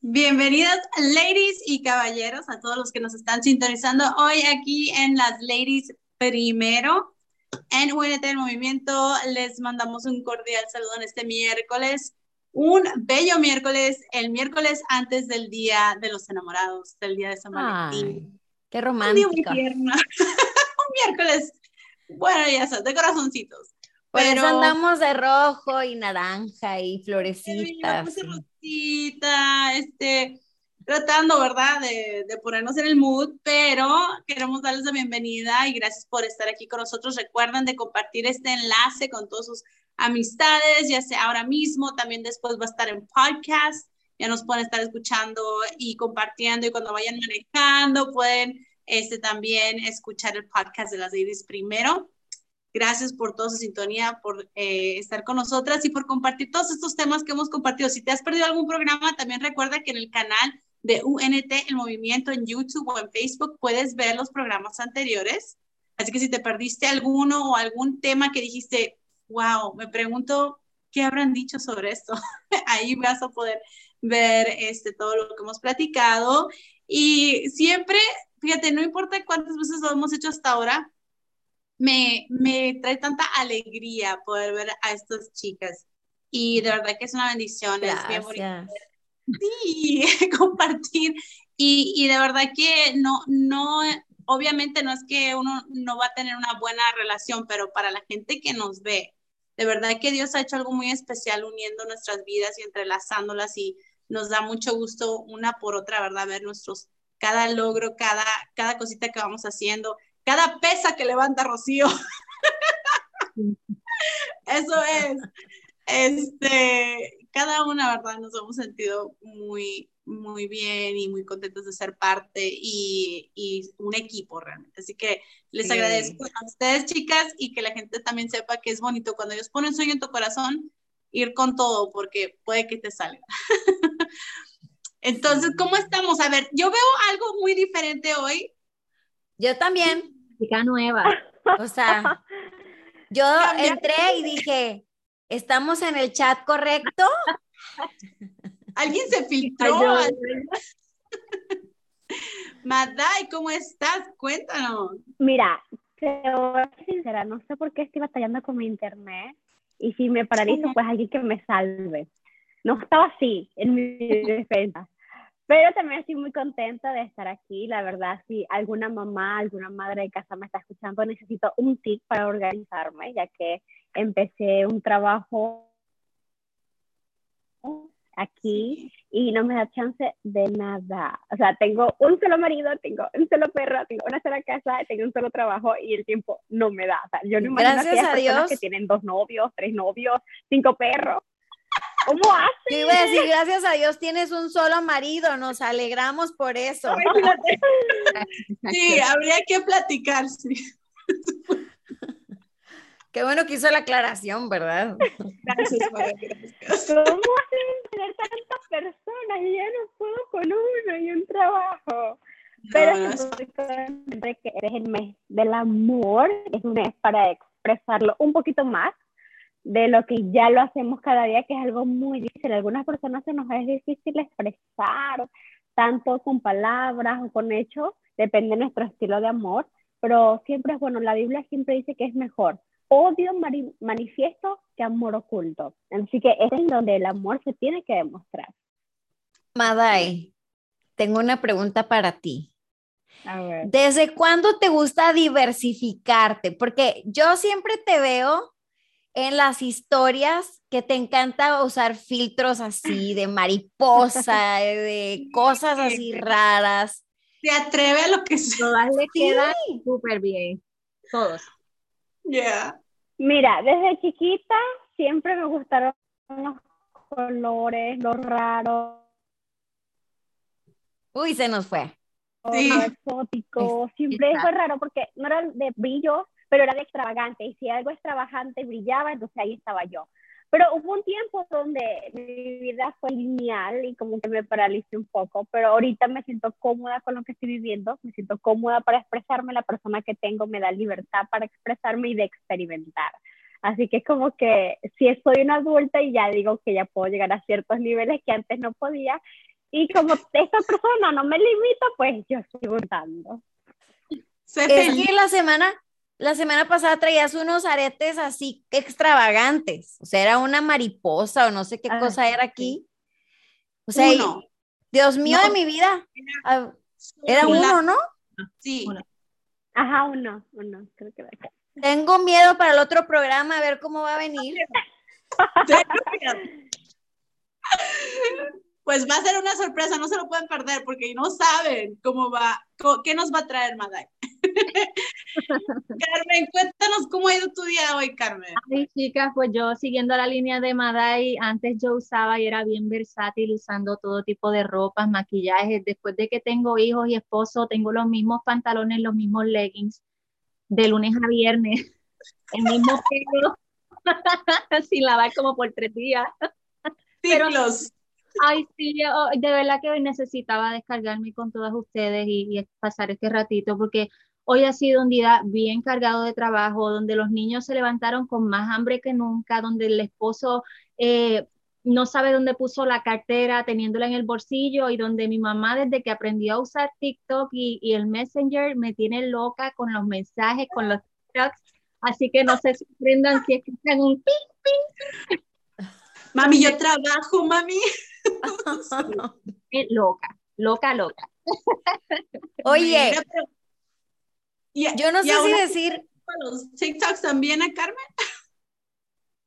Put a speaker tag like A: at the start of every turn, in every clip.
A: Bienvenidas, ladies y caballeros, a todos los que nos están sintonizando hoy aquí en las Ladies Primero. En UNT del Movimiento les mandamos un cordial saludo en este miércoles, un bello miércoles, el miércoles antes del Día de los Enamorados, del Día de San Valentín.
B: qué romántico.
A: Un, un miércoles, bueno, ya sabes, de corazoncitos.
B: Pero andamos de rojo y naranja y florecitas.
A: Este, tratando, ¿verdad?, de, de, ponernos en el mood, pero queremos darles la bienvenida y gracias por estar aquí con nosotros. Recuerden de compartir este enlace con todos sus amistades, ya sea ahora mismo, también después va a estar en podcast, ya nos pueden estar escuchando y compartiendo y cuando vayan manejando pueden este, también escuchar el podcast de las ladies primero. Gracias por toda su sintonía, por eh, estar con nosotras y por compartir todos estos temas que hemos compartido. Si te has perdido algún programa, también recuerda que en el canal de UNT, el movimiento en YouTube o en Facebook, puedes ver los programas anteriores. Así que si te perdiste alguno o algún tema que dijiste, wow, me pregunto qué habrán dicho sobre esto, ahí vas a poder ver este, todo lo que hemos platicado. Y siempre, fíjate, no importa cuántas veces lo hemos hecho hasta ahora, me, me trae tanta alegría poder ver a estas chicas. Y de verdad que es una bendición, es bien bonito. Sí, compartir. Y, y, de verdad que no, no, obviamente no es que uno no va a tener una buena relación, pero para la gente que nos ve, de verdad que Dios ha hecho algo muy especial uniendo nuestras vidas y entrelazándolas y nos da mucho gusto una por otra, ¿verdad? Ver nuestros, cada logro, cada, cada cosita que vamos haciendo cada pesa que levanta Rocío. Eso es. Este, cada una, ¿verdad? Nos hemos sentido muy, muy bien y muy contentos de ser parte y, y un equipo realmente. Así que les agradezco a ustedes, chicas, y que la gente también sepa que es bonito cuando ellos ponen sueño en tu corazón, ir con todo, porque puede que te salga. Entonces, ¿cómo estamos? A ver, yo veo algo muy diferente hoy.
B: Yo también
C: chica nueva.
B: O sea, yo entré y dije, ¿estamos en el chat correcto?
A: Alguien se filtró. Maday, ¿cómo estás? Cuéntanos.
C: Mira, te voy a ser sincera, no sé por qué estoy batallando con mi internet y si me paralizo, pues alguien que me salve. No estaba así en mi defensa. Pero también estoy muy contenta de estar aquí. La verdad, si alguna mamá, alguna madre de casa me está escuchando, necesito un tip para organizarme, ya que empecé un trabajo aquí y no me da chance de nada. O sea, tengo un solo marido, tengo un solo perro, tengo una sola casa, tengo un solo trabajo y el tiempo no me da. O sea, yo no imagino
B: Gracias a Dios.
C: que tienen dos novios, tres novios, cinco perros. ¿Cómo haces?
B: Yo iba a decir, gracias a Dios tienes un solo marido, nos alegramos por eso.
A: Sí, habría que platicar, sí.
B: Qué bueno que hizo la aclaración, ¿verdad?
A: Gracias,
C: ¿Cómo hacen tener tantas personas? Y ya no puedo con uno y un trabajo. Pero no, estoy que eres el mes del amor, es un mes para expresarlo un poquito más de lo que ya lo hacemos cada día, que es algo muy difícil. algunas personas se nos es difícil expresar, tanto con palabras o con hechos, depende de nuestro estilo de amor, pero siempre es bueno, la Biblia siempre dice que es mejor odio manifiesto que amor oculto. Así que es en donde el amor se tiene que demostrar.
B: Madai, tengo una pregunta para ti. ¿Desde cuándo te gusta diversificarte? Porque yo siempre te veo en las historias que te encanta usar filtros así de mariposa, de cosas así raras.
A: Se atreve a lo que
C: se Todas le quedan súper bien. Todos.
A: Yeah.
C: Mira, desde chiquita siempre me gustaron los colores, los raros.
B: Uy, se nos fue.
C: Sí. exótico. Siempre fue raro porque no era de brillo, pero era de extravagante. Y si algo extravagante brillaba, entonces ahí estaba yo. Pero hubo un tiempo donde mi vida fue lineal y como que me paralicé un poco, pero ahorita me siento cómoda con lo que estoy viviendo, me siento cómoda para expresarme, la persona que tengo me da libertad para expresarme y de experimentar. Así que es como que si soy una adulta y ya digo que ya puedo llegar a ciertos niveles que antes no podía, Y como esta persona no me limita, pues yo sigo dando.
B: Es que la semana, la semana pasada traías unos aretes así extravagantes. O sea, era una mariposa o no sé qué ah, cosa era aquí. O sea, Dios mío de mi vida. Ah, era uno, ¿no?
A: Sí.
C: Ajá, uno, uno, creo que
B: Tengo miedo para el otro programa, a ver cómo va a venir.
A: pues va a ser una sorpresa, no se lo pueden perder porque no saben cómo va, qué nos va a traer Maday. Carmen, cuéntanos cómo ha ido tu día hoy, Carmen.
D: Ay, chicas, pues yo siguiendo la línea de Maday, antes yo usaba y era bien versátil usando todo tipo de ropas, maquillajes. Después de que tengo hijos y esposo, tengo los mismos pantalones, los mismos leggings, de lunes a viernes, el mismo pelo, sin lavar como por tres días.
A: Pero,
D: Ay, sí, de verdad que hoy necesitaba descargarme con todas ustedes y, pasar este ratito porque hoy ha sido un día bien cargado de trabajo, donde los niños se levantaron con más hambre que nunca, donde el esposo eh, no sabe dónde puso la cartera teniéndola en el bolsillo y donde mi mamá desde que aprendió a usar TikTok y, el Messenger me tiene loca con los mensajes, con los TikToks. Así que no se sorprendan si escuchan un ping, ping.
A: Mami, yo trabajo, mami.
D: loca, loca, loca.
B: Oye, yo no sé si decir.
A: ¿Los TikToks también a Carmen?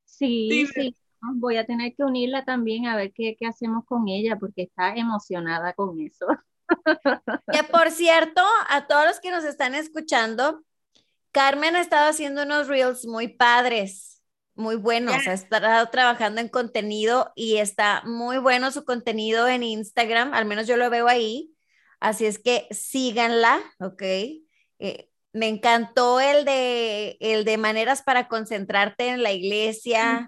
D: Sí, sí, Voy a tener que unirla también a ver qué, qué hacemos con ella, porque está emocionada con eso.
B: Que por cierto, a todos los que nos están escuchando, Carmen ha estado haciendo unos reels muy padres muy bueno, o sea, estado trabajando en contenido y está muy bueno su contenido en Instagram, al menos yo lo veo ahí, así es que síganla, ¿ok? Eh, me encantó el de, el de maneras para concentrarte en la iglesia.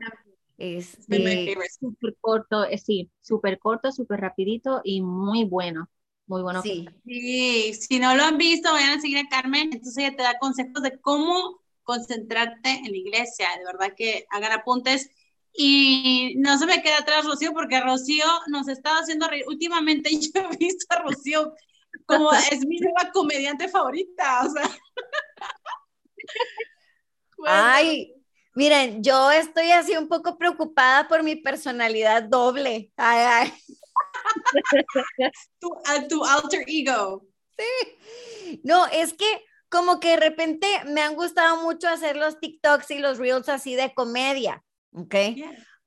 D: Este, súper corto, eh, sí, súper corto, súper rapidito y muy bueno. Muy bueno.
A: Sí. sí, si no lo han visto, vayan a seguir a Carmen, entonces ella te da consejos de cómo concentrarte en la iglesia, de verdad que hagan apuntes. Y no se me queda atrás Rocío, porque Rocío nos estaba haciendo reír. Últimamente yo he visto a Rocío como es mi nueva comediante favorita, o sea.
B: Ay, miren, yo estoy así un poco preocupada por mi personalidad doble. Ay, ay.
A: tu, tu alter ego.
B: Sí. No, es que como que de repente me han gustado mucho hacer los TikToks y los Reels así de comedia, ¿ok?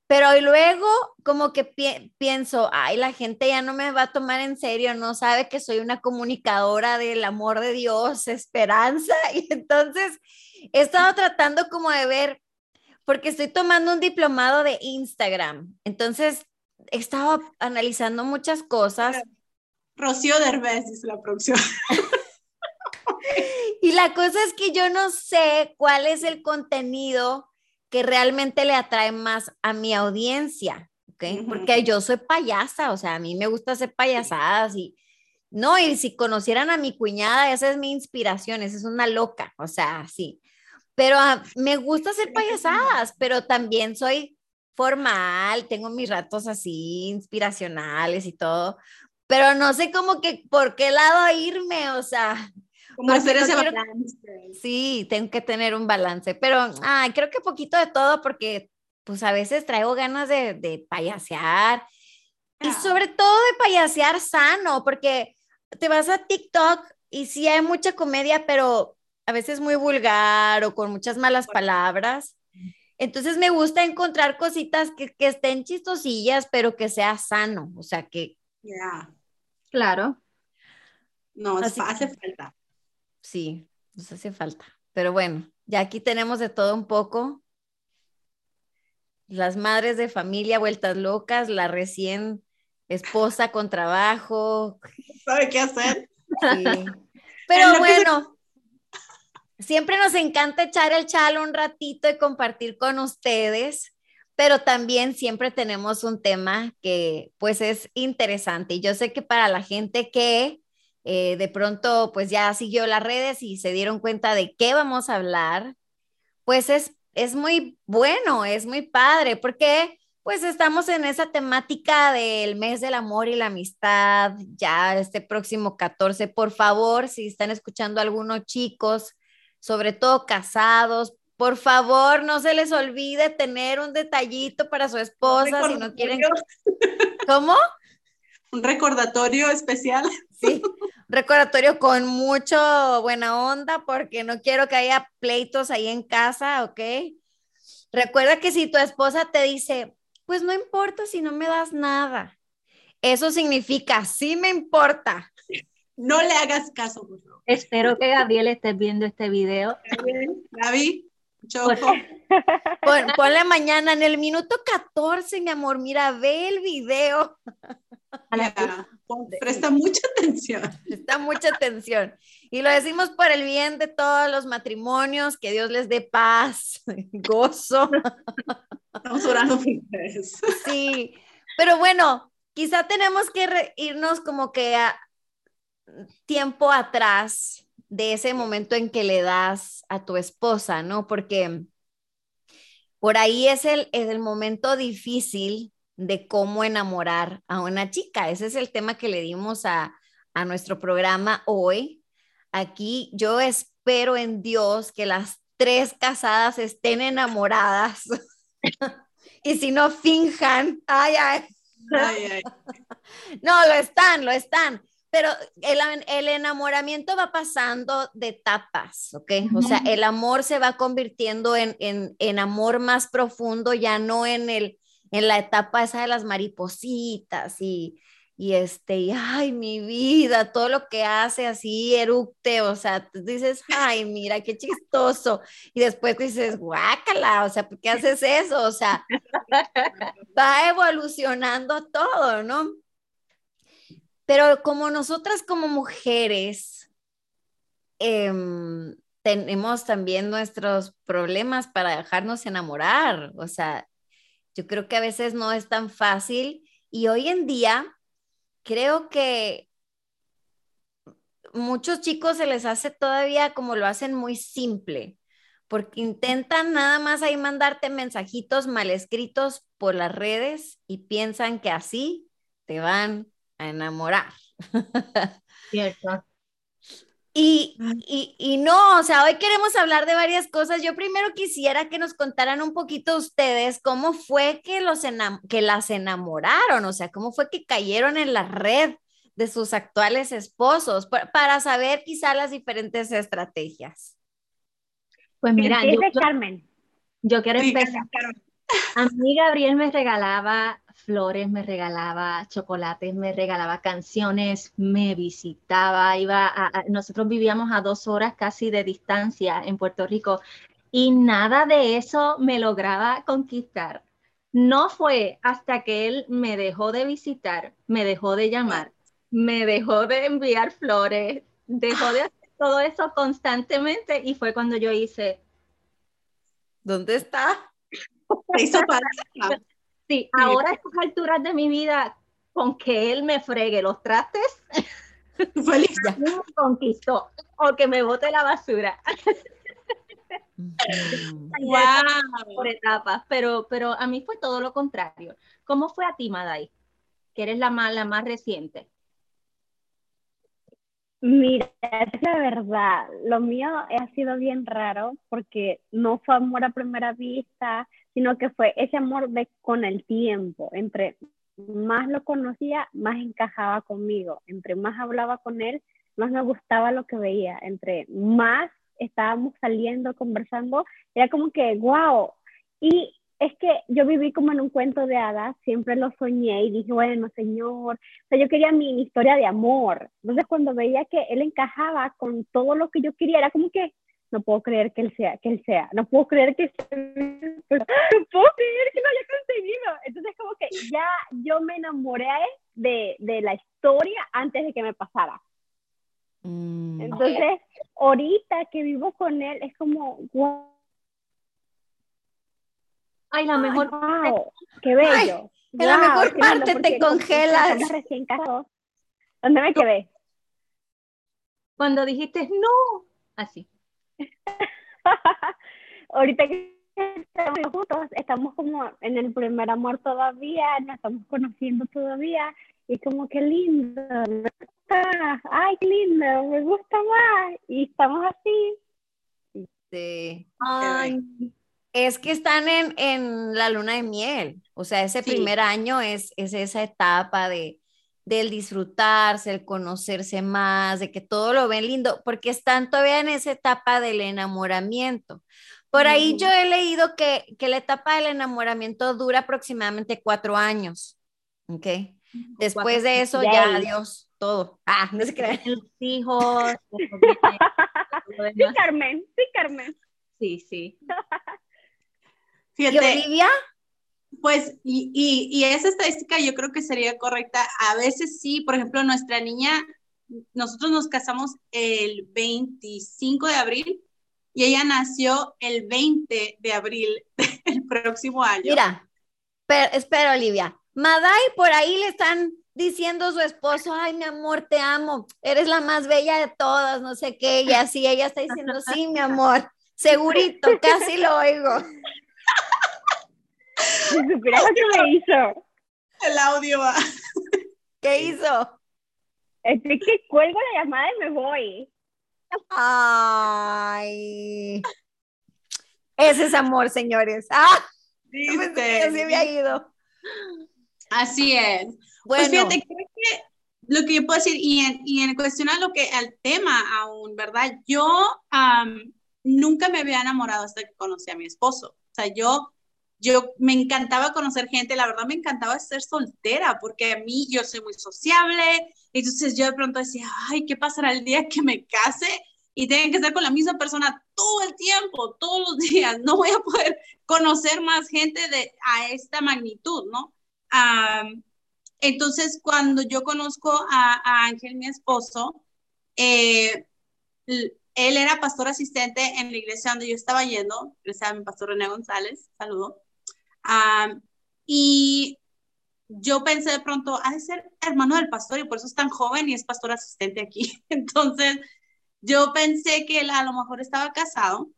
B: Pero luego como que pienso, ay, la gente ya no me va a tomar en serio, no sabe que soy una comunicadora del amor de Dios, esperanza. Y entonces he estado tratando como de ver, porque estoy tomando un diplomado de Instagram. Entonces he estado analizando muchas cosas.
A: Rocío Derbez es la producción.
B: Y la cosa es que yo no sé cuál es el contenido que realmente le atrae más a mi audiencia, ¿ok? Porque yo soy payasa, o sea, a mí me gusta hacer payasadas y, no, y si conocieran a mi cuñada, esa es mi inspiración, esa es una loca, o sea, sí. Pero ah, me gusta hacer payasadas, pero también soy formal, tengo mis ratos así inspiracionales y todo, pero no sé cómo que por qué lado irme, o sea,
A: como hacer ese balance.
B: Sí, tengo que tener un balance, pero ay, creo que poquito de todo porque pues a veces traigo ganas de, de payasear y sobre todo de payasear sano, porque te vas a TikTok y sí hay mucha comedia, pero a veces muy vulgar o con muchas malas palabras. Entonces me gusta encontrar cositas que, que estén chistosillas, pero que sea sano, o sea que...
A: Ya.
D: Claro.
A: No, hace falta
B: sí, nos hace falta. Pero bueno, ya aquí tenemos de todo un poco. Las madres de familia vueltas locas, la recién esposa con trabajo.
A: ¿Sabe qué hacer?
B: Sí. Pero bueno, siempre nos encanta echar el chalo un ratito y compartir con ustedes, pero también siempre tenemos un tema que pues es interesante. Y yo sé que para la gente que eh, de pronto pues ya siguió las redes y se dieron cuenta de qué vamos a hablar, pues es, es muy bueno, es muy padre, porque pues estamos en esa temática del mes del amor y la amistad, ya este próximo 14. Por favor, si están escuchando algunos chicos, sobre todo casados, por favor, no se les olvide tener un detallito para su esposa si no quieren. ¿Cómo?
A: Un recordatorio especial.
B: Sí, recordatorio con mucho buena onda porque no quiero que haya pleitos ahí en casa, ¿ok? Recuerda que si tu esposa te dice, pues no importa si no me das nada. Eso significa, sí me importa.
A: No le hagas caso, por favor.
D: Espero que Gabriel esté viendo este video.
A: Gaby, Choco.
B: ponle mañana en el minuto 14, mi amor. Mira, ve el video.
A: presta mucha atención.
B: Presta mucha atención. Y lo decimos por el bien de todos los matrimonios, que Dios les dé paz, gozo.
A: Estamos orando por ustedes.
B: Sí, pero bueno, quizá tenemos que irnos como que a tiempo atrás de ese momento en que le das a tu esposa, ¿no? Porque por ahí es el, es el momento difícil de cómo enamorar a una chica. Ese es el tema que le dimos a, a nuestro programa hoy. Aquí yo espero en Dios que las tres casadas estén enamoradas y si no, finjan. Ay, ay. no, lo están, lo están. Pero el, el, enamoramiento va pasando de etapas, ¿ok? O sea, el amor se va convirtiendo en, en, en, amor más profundo, ya no en, el, en la etapa esa de las maripositas y, y este, y ay, mi vida, todo lo que hace así eructe, o sea, tú dices, ay, mira, qué chistoso, y después dices, guácala, o sea, ¿por qué haces eso? O sea, va evolucionando todo, ¿no? Pero como nosotras como mujeres em, tenemos también nuestros problemas para dejarnos enamorar, o sea, yo creo que a veces no es tan fácil y hoy en día creo que muchos chicos se les hace todavía como lo hacen muy simple, porque intentan nada más ahí mandarte mensajitos mal escritos por las redes y piensan que así te van a enamorar.
D: Cierto.
B: Y, y, no, o sea, hoy queremos hablar de varias cosas. Yo primero quisiera que nos contaran un poquito ustedes cómo fue que, los que las enamoraron, o sea, cómo fue que cayeron en la red de sus actuales esposos, para saber quizá las diferentes estrategias.
D: Pues mira,
C: yo, Carmen.
D: yo quiero empezar. A mí Gabriel me regalaba flores, me regalaba chocolates, me regalaba canciones, me visitaba, iba a, nosotros vivíamos a dos horas casi de distancia en Puerto Rico y nada de eso me lograba conquistar. No fue hasta que él me dejó de visitar, me dejó de llamar, me dejó de enviar flores, dejó de hacer todo eso constantemente y fue cuando yo hice.
B: ¿Dónde está?
D: Sí, ahora a estas alturas de mi vida, con que él me fregue los trastes,
A: feliz
D: me conquistó o que me bote la basura.
A: wow.
D: Por etapas, pero, pero a mí fue todo lo contrario. ¿Cómo fue a ti, Madai? Que eres la más, la más reciente.
C: Mira, es la verdad, lo mío ha sido bien raro porque no fue amor a primera vista, sino que fue ese amor de con el tiempo, entre más lo conocía, más encajaba conmigo, entre más hablaba con él, más me gustaba lo que veía, entre más estábamos saliendo, conversando, era como que, wow, y es que yo viví como en un cuento de hadas, siempre lo soñé y dije, bueno, señor, o sea, yo quería mi historia de amor. Entonces, cuando veía que él encajaba con todo lo que yo quería, era como que, no puedo creer que él sea, que él sea, no puedo creer que no puedo creer que lo haya conseguido. Entonces como que ya yo me enamoré de, de la historia antes de que me pasara. Mm. Entonces, ahorita que vivo con él es como, wow.
D: Ay, la mejor
C: wow, qué bello.
B: en la mejor parte te congelas.
C: Recién ¿Dónde me quedé?
D: Cuando dijiste no, así.
C: Ahorita que estamos juntos, estamos como en el primer amor todavía, nos estamos conociendo todavía, y como que lindo, me gusta, ay, qué lindo, me gusta más, y estamos así.
B: Sí. Ay, es que están en, en, la luna de miel, o sea, ese primer año es, es esa etapa de del disfrutarse, el conocerse más, de que todo lo ven lindo, porque están todavía en esa etapa del enamoramiento. Por ahí yo he leído que, que, la etapa del enamoramiento dura aproximadamente cuatro años. ¿Ok? Después de eso, ya, adiós, todo. Ah, no se crean.
D: Los hijos.
C: sí, Carmen, sí, Carmen.
D: Sí, sí.
B: ¿Y Olivia?
A: Pues, y, y, esa estadística yo creo que sería correcta. A veces sí, por ejemplo, nuestra niña, nosotros nos casamos el 25 de abril y ella nació el 20 de abril del próximo año.
B: Mira, pero, espera, Olivia. Madai por ahí le están diciendo a su esposo, ay, mi amor, te amo, eres la más bella de todas, no sé qué, y así ella está diciendo, sí, mi amor, segurito, casi lo oigo.
C: Si supieras lo que me hizo.
A: El audio va.
B: ¿Qué hizo?
C: Es que cuelgo la llamada y me voy.
B: Ay. Ese es amor, señores. Ah,
A: ¿Viste?
B: Así había ido.
A: Así es. Pues bueno. Pues fíjate, creo que lo que yo puedo decir, y en, y en cuestión a lo que, al tema aún, ¿verdad? Yo nunca me había enamorado hasta que conocí a mi esposo. O sea, yo yo me encantaba conocer gente, la verdad me encantaba ser soltera, porque a mí yo soy muy sociable, entonces yo de pronto decía, ay, ¿qué pasará el día que me case? Y tengo que estar con la misma persona todo el tiempo, todos los días, no voy a poder conocer más gente de, a esta magnitud, ¿no? entonces, cuando yo conozco a, Ángel, mi esposo, eh, él era pastor asistente en la iglesia donde yo estaba yendo, iglesia mi pastor René González, saludo y yo pensé de pronto, ha de ser hermano del pastor y por eso es tan joven y es pastor asistente aquí. Entonces, yo pensé que él a lo mejor estaba casado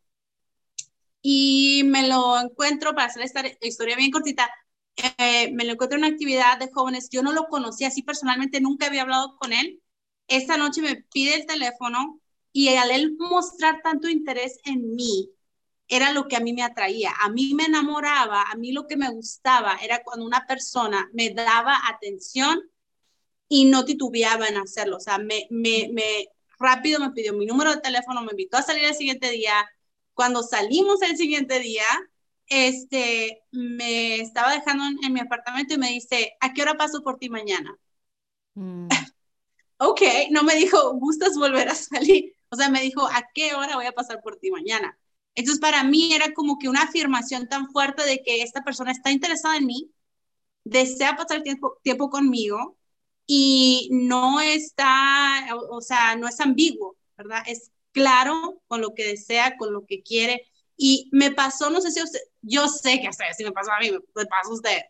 A: y me lo encuentro, para hacer esta historia bien cortita, eh, me lo encuentro en una actividad de jóvenes, yo no lo conocía así personalmente, nunca había hablado con él. Esta noche me pide el teléfono y al él mostrar tanto interés en mí, era lo que a mí me atraía. A mí me enamoraba, a mí lo que me gustaba era cuando una persona me daba atención y no titubeaba en hacerlo. O sea, me, me, me rápido me pidió mi número de teléfono, me invitó a salir el siguiente día. Cuando salimos el siguiente día, este, me estaba dejando en, mi apartamento y me dice, ¿a qué hora paso por ti mañana? Mm. ok, no me dijo, ¿gustas volver a salir? O sea, me dijo, ¿a qué hora voy a pasar por ti mañana? Entonces, para mí era como que una afirmación tan fuerte de que esta persona está interesada en mí, desea pasar tiempo, tiempo conmigo y no está, o, sea, no es ambiguo, ¿verdad? Es claro con lo que desea, con lo que quiere. Y me pasó, no sé si usted, yo sé que a si me pasó a mí, me pasó a usted,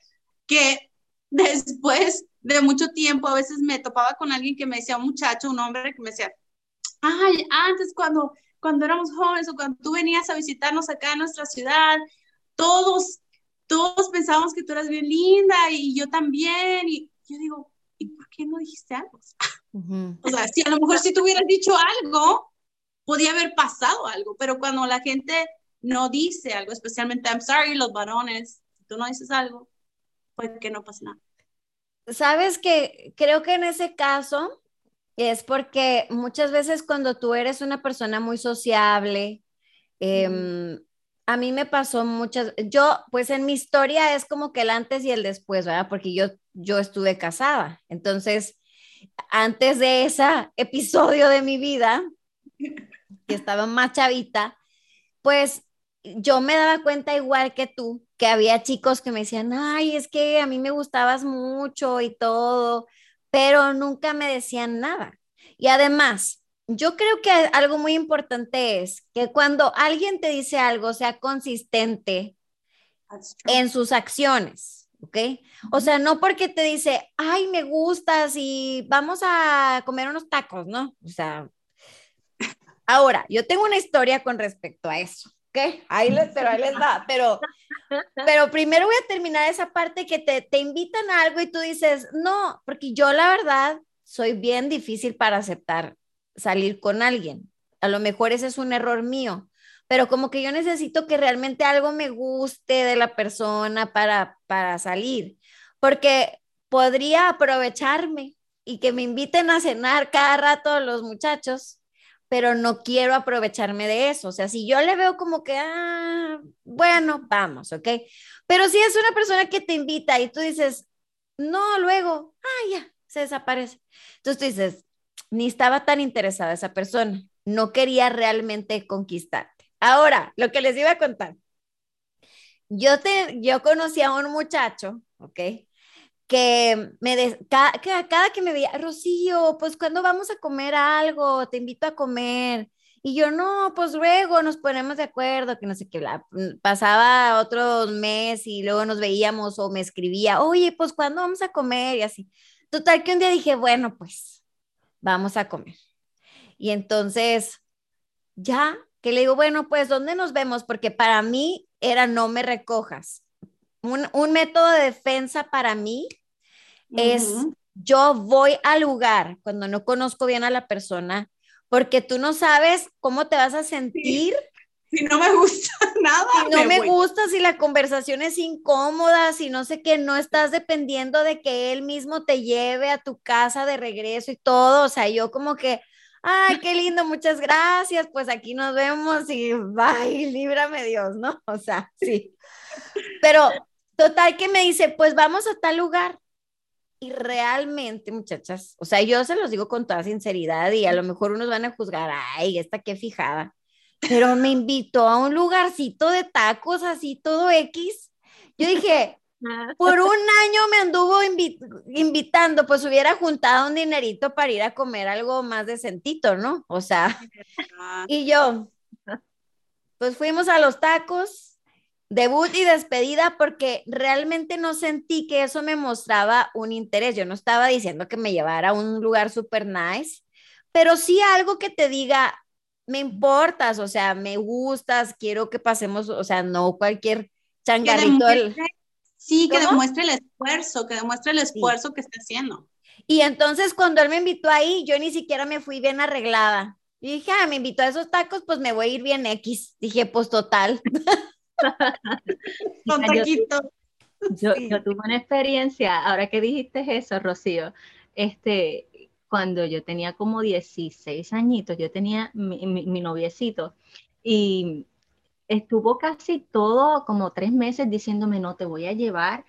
A: que después de mucho tiempo a veces me topaba con alguien que me decía, un muchacho, un hombre que me decía, ay, antes cuando cuando éramos jóvenes o cuando tú venías a visitarnos acá en nuestra ciudad, todos, todos pensábamos que tú eras bien linda y yo también. Y yo digo, ¿y por qué no dijiste algo? O sea, si a lo mejor si tú hubieras dicho algo, podía haber pasado algo, pero cuando la gente no dice algo, especialmente, I'm sorry, los varones, si tú no dices algo, pues que no pasa nada.
B: Sabes que creo que en ese caso es porque muchas veces cuando tú eres una persona muy sociable, em, a mí me pasó muchas, yo pues en mi historia es como que el antes y el después, ¿verdad? Porque yo, yo estuve casada. Entonces, antes de ese episodio de mi vida, que estaba más chavita, pues yo me daba cuenta igual que tú, que había chicos que me decían, ay, es que a mí me gustabas mucho y todo, pero nunca me decían nada. Y además, yo creo que algo muy importante es que cuando alguien te dice algo, sea consistente en sus acciones, ¿ok? O sea, no porque te dice, ay, me gustas y vamos a comer unos tacos, ¿no? O sea, ahora, yo tengo una historia con respecto a eso, ¿qué? Ahí les, pero ahí les va, pero, pero primero voy a terminar esa parte que te, te invitan a algo y tú dices, no, porque yo la verdad soy bien difícil para aceptar salir con alguien. A lo mejor ese es un error mío, pero como que yo necesito que realmente algo me guste de la persona para, para salir, porque podría aprovecharme y que me inviten a cenar cada rato los muchachos, pero no quiero aprovecharme de eso. O sea, si yo le veo como que, ah, bueno, vamos, ¿ok? Pero si es una persona que te invita y tú dices, no, luego, ah, ya, se desaparece. Entonces tú dices, ni estaba tan interesada esa persona, no quería realmente conquistarte. Ahora, lo que les iba a contar. Yo, te, yo conocí a un muchacho, ¿ok? Que me cada, cada, que me veía, Rocío, pues cuando vamos a comer algo, te invito a comer. Y yo, no, pues luego nos ponemos de acuerdo, que no sé qué, mm, pasaba otro mes y luego nos veíamos o me escribía, oye, pues cuando vamos a comer y así. Total que un día dije, bueno, pues vamos a comer. Y entonces, ya, que le digo, bueno, pues ¿dónde nos vemos? Porque para mí era no me recojas. Un, un método de defensa para mí es yo voy al lugar cuando no conozco bien a la persona, porque tú no sabes cómo te vas a sentir.
A: Si no me gusta nada.
B: Si no me, gusta, si la conversación es incómoda, si no sé qué, no estás dependiendo de que él mismo te lleve a tu casa de regreso y todo. O sea, yo como que, ay, qué lindo, muchas gracias, pues aquí nos vemos y bye, líbrame Dios, ¿no? O sea, sí. Pero total que me dice, pues vamos a tal lugar. Y realmente, muchachas, o sea, yo se los digo con toda sinceridad y a lo mejor unos van a juzgar, ay, esta qué fijada, pero me invitó a un lugarcito de tacos así todo X. Yo dije, por un año me anduvo invitando, pues hubiera juntado un dinerito para ir a comer algo más decentito, ¿no? O sea, y yo, pues fuimos a los tacos, debut y despedida porque realmente no sentí que eso me mostraba un interés. Yo no estaba diciendo que me llevara a un lugar súper nice, pero sí algo que te diga, me importas, o sea, me gustas, quiero que pasemos, o sea, no cualquier changarrito.
A: sí, que demuestre el esfuerzo, que demuestre el esfuerzo que está haciendo.
B: Y entonces cuando él me invitó ahí, yo ni siquiera me fui bien arreglada. Y dije, ah, me invitó a esos tacos, pues me voy a ir bien X. Dije, pues total.
D: yo, yo, tuve una experiencia, ahora que dijiste eso, Rocío, este, cuando yo tenía como 16 añitos, yo tenía mi, mi, noviecito y estuvo casi todo como tres meses diciéndome, no te voy a llevar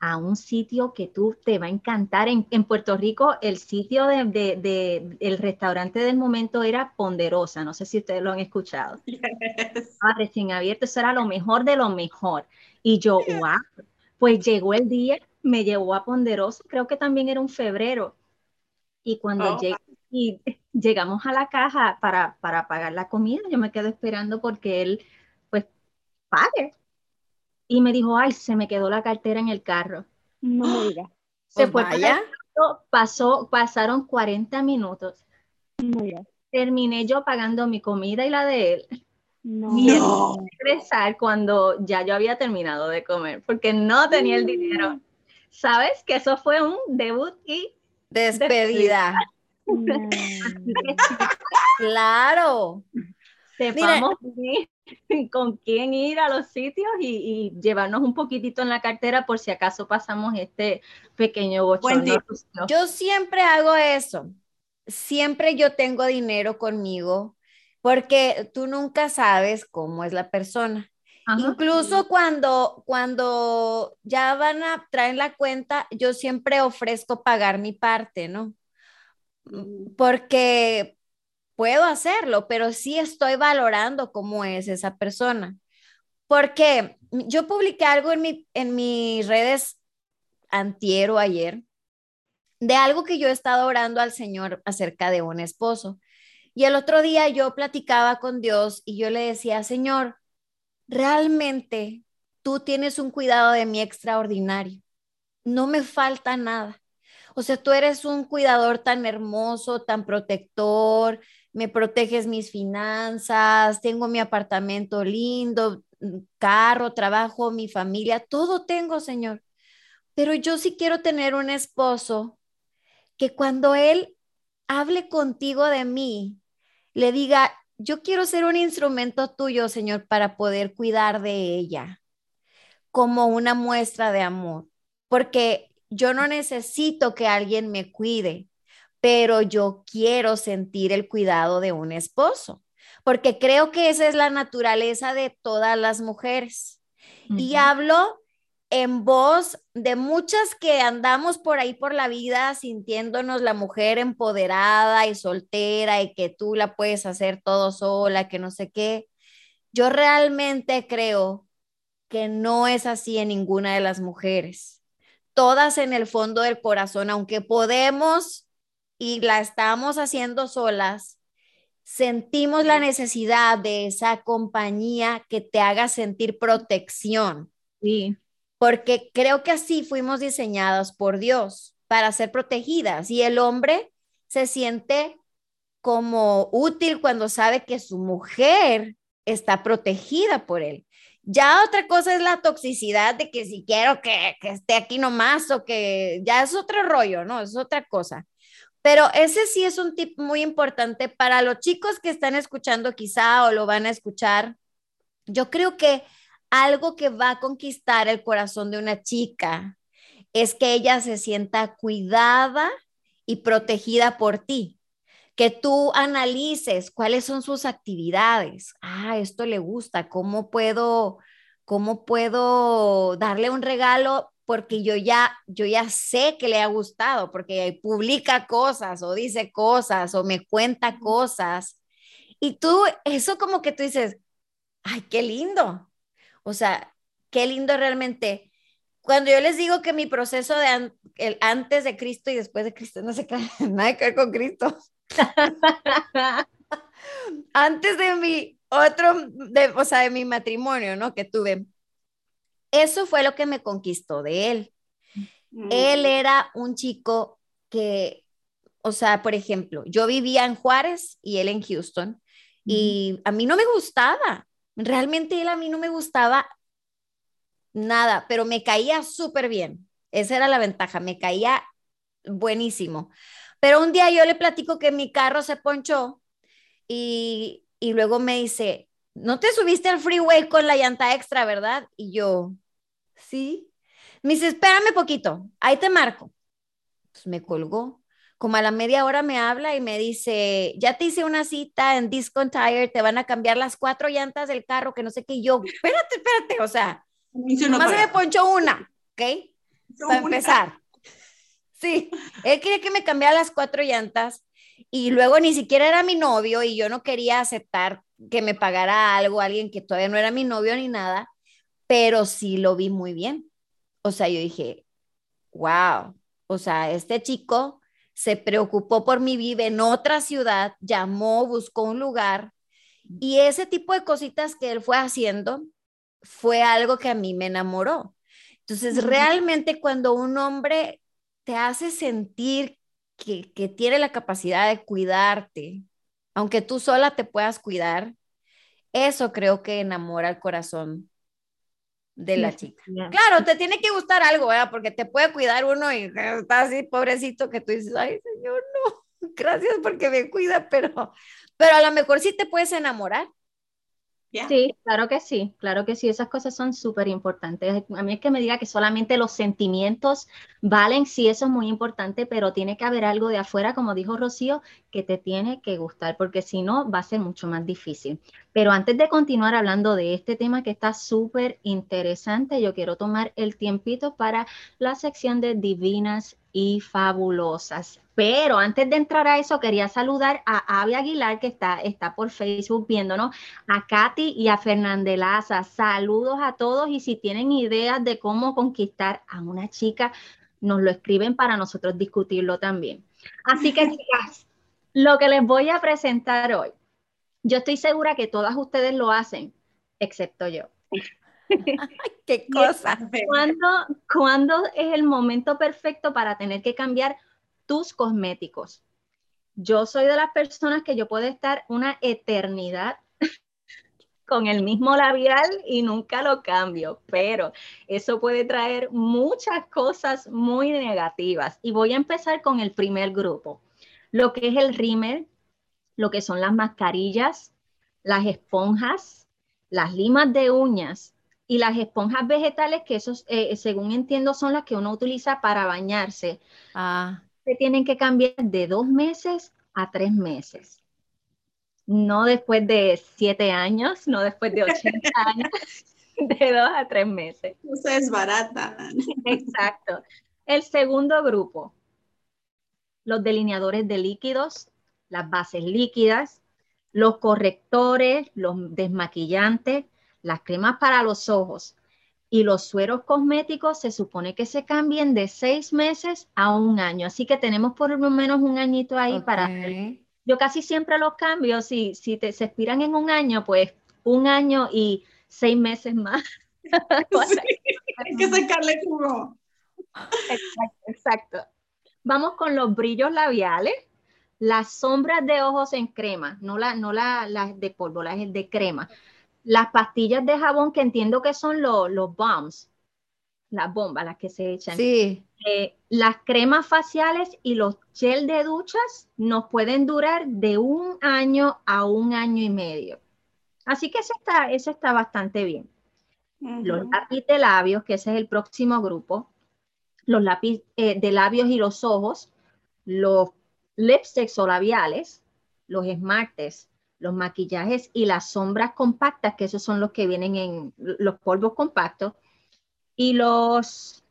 D: a un sitio que tú te va a encantar. En, en Puerto Rico, el sitio de, de, de, el restaurante del momento era Ponderosa. No sé si ustedes lo han escuchado. Ah, recién abierto, eso era lo mejor de lo mejor. Y yo, wow, pues llegó el día, me llevó a Ponderosa, creo que también era un febrero. Y cuando oh. llegué, y llegamos a la caja para, para pagar la comida, yo me quedo esperando porque él, pues, pague y me dijo, ay, se me quedó la cartera en el carro.
C: No me digas.
D: Se pues fue pasó, pasaron 40 minutos. No Terminé yo pagando mi comida y la de él. No. Y regresar cuando ya yo había terminado de comer, porque no tenía el dinero. ¿Sabes? Que eso fue un debut y
B: despedida. claro.
D: Sepamos con quién ir a los sitios y, llevarnos un poquitito en la cartera por si acaso pasamos este pequeño bochorno.
B: Yo siempre hago eso. Siempre yo tengo dinero conmigo porque tú nunca sabes cómo es la persona. Incluso cuando, cuando ya van a traer la cuenta, yo siempre ofrezco pagar mi parte, ¿no? Mm. Porque puedo hacerlo, pero sí estoy valorando cómo es esa persona. Porque yo publiqué algo en, mi, en mis redes antier o ayer de algo que yo he estado orando al Señor acerca de un esposo. Y el otro día yo platicaba con Dios y yo le decía, Señor, realmente tú tienes un cuidado de mí extraordinario. No me falta nada. O sea, tú eres un cuidador tan hermoso, tan protector, me proteges mis finanzas, tengo mi apartamento lindo, mm, carro, trabajo, mi familia, todo tengo, Señor. Pero yo sí quiero tener un esposo que cuando él hable contigo de mí, le diga, yo quiero ser un instrumento tuyo, Señor, para poder cuidar de ella como una muestra de amor, porque yo no necesito que alguien me cuide, pero yo quiero sentir el cuidado de un esposo, porque creo que esa es la naturaleza de todas las mujeres. Y hablo en voz de muchas que andamos por ahí por la vida sintiéndonos la mujer empoderada y soltera y que tú la puedes hacer todo sola, que no sé qué. Yo realmente creo que no es así en ninguna de las mujeres. Todas en el fondo del corazón, aunque podemos y la estamos haciendo solas, sentimos la necesidad de esa compañía que te haga sentir protección.
D: Sí
B: porque creo que así fuimos diseñados por Dios para ser protegidas y el hombre se siente como útil cuando sabe que su mujer está protegida por él. Ya otra cosa es la toxicidad de que si quiero que, que esté aquí nomás o que ya es otro rollo, ¿no? Es otra cosa. Pero ese sí es un tip muy importante para los chicos que están escuchando quizá o lo van a escuchar. Yo creo que algo que va a conquistar el corazón de una chica es que ella se sienta cuidada y protegida por ti. Que tú analices cuáles son sus actividades. Ah, esto le gusta, ¿cómo puedo cómo puedo darle un regalo porque yo ya yo ya sé que le ha gustado porque publica cosas o dice cosas o me cuenta cosas. Y tú eso como que tú dices, "Ay, qué lindo." O sea, qué lindo realmente. Cuando yo les digo que mi proceso de el antes de Cristo y después de Cristo no se nada que ver con Cristo. antes de mi otro, de, o sea, de mi matrimonio, ¿no? Que tuve. Eso fue lo que me conquistó de él. Mm. Él era un chico que, o sea, por ejemplo, yo vivía en Juárez y él en Houston y a mí no me gustaba. Realmente él a mí no me gustaba nada, pero me caía súper bien. Esa era la ventaja, me caía buenísimo. Pero un día yo le platico que mi carro se ponchó y, y luego me dice, no te subiste al freeway con la llanta extra, ¿verdad? Y yo, sí. Me dice, espérame poquito, ahí te marco. Pues me colgó como a la media hora me habla y me dice, ya te hice una cita en Discount Tire, te van a cambiar las cuatro llantas del carro, que no sé qué, yo, espérate, espérate, o sea, nomás se me ponchó una, ¿ok? Para empezar. Sí, él quería que me cambiara las cuatro llantas y luego ni siquiera era mi novio y yo no quería aceptar que me pagara algo alguien que todavía no era mi novio ni nada, pero sí lo vi muy bien. O sea, yo dije, wow, o sea, este chico se preocupó por mi vive en otra ciudad, llamó, buscó un lugar y ese tipo de cositas que él fue haciendo fue algo que a mí me enamoró. Entonces, realmente cuando un hombre te hace sentir que, que tiene la capacidad de cuidarte, aunque tú sola te puedas cuidar, eso creo que enamora el corazón de la chica. Claro, te tiene que gustar algo, ¿verdad? Porque te puede cuidar uno y está así pobrecito que tú dices, ay, señor, no, gracias porque me cuida, pero, pero a lo mejor sí te puedes enamorar.
D: Sí, claro que sí, claro que sí, esas cosas son súper importantes. A mí es que me diga que solamente los sentimientos valen, sí, eso es muy importante, pero tiene que haber algo de afuera, como dijo Rocío, que te tiene que gustar, porque si no va a ser mucho más difícil. Pero antes de continuar hablando de este tema que está súper interesante, yo quiero tomar el tiempito para la sección de divinas y fabulosas. Pero antes de entrar a eso, quería saludar a Avi Aguilar, que está, está por Facebook viéndonos, a Katy y a Fernandelaza. Saludos a todos y si tienen ideas de cómo conquistar a una chica, nos lo escriben para nosotros discutirlo también. Así que, chicas, lo que les voy a presentar hoy, yo estoy segura que todas ustedes lo hacen, excepto yo.
B: ¡Qué cosa!
D: ¿Cuándo, ¿Cuándo es el momento perfecto para tener que cambiar tus cosméticos? Yo soy de las personas que yo puedo estar una eternidad con el mismo labial y nunca lo cambio, pero eso puede traer muchas cosas muy negativas. Y voy a empezar con el primer grupo, lo que es el rímel, lo que son las mascarillas, las esponjas, las limas de uñas y las esponjas vegetales, que esos, eh, según entiendo, son las que uno utiliza para bañarse. Ah. Se tienen que cambiar de dos meses a tres meses no después de siete años, no después de 80 años, de dos a tres meses.
A: Eso es barata.
D: Exacto. El segundo grupo, los delineadores de líquidos, las bases líquidas, los correctores, los desmaquillantes, las cremas para los ojos y los sueros cosméticos se supone que se cambien de seis meses a un año. Así que tenemos por lo menos un añito ahí para yo casi siempre los cambio, si, si te, se expiran en un año, pues un año y seis meses más.
A: hay que sacarle jugo.
D: Exacto, exacto. Vamos con los brillos labiales, las sombras de ojos en crema, no las no la, de polvo, las de crema. Las pastillas de jabón que entiendo que son los, los bombs, las bombas, las que se echan.
B: Sí.
D: Eh, las cremas faciales y los gel de duchas nos pueden durar de un año a un año y medio. Así que eso está, eso está bastante bien. Los lápices de labios, que ese es el próximo grupo, los lápices eh, de labios y los ojos, los lipsticks o labiales, los esmaltes, los maquillajes y las sombras compactas, que esos son los que vienen en los polvos compactos, y los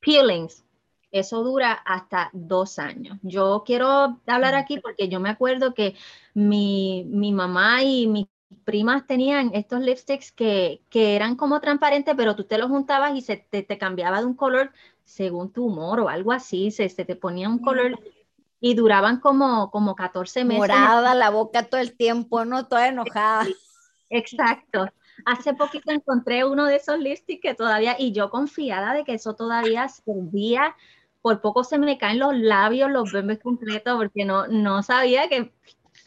D: peelings, eso dura hasta dos años. Yo quiero hablar aquí porque yo me acuerdo que mi, mamá y mis primas tenían estos lipsticks que, eran como transparentes, pero tú te los juntabas y se te, cambiaba de un color según tu humor o algo así, se, se te ponía un color y duraban como, como 14 meses.
B: Morada la boca todo el tiempo, ¿no? Toda enojada.
D: Exacto. Hace poquito encontré uno de esos lipsticks que todavía, y yo confiada de que eso todavía servía, por poco se me caen los labios, los bebés completos, porque no, no sabía que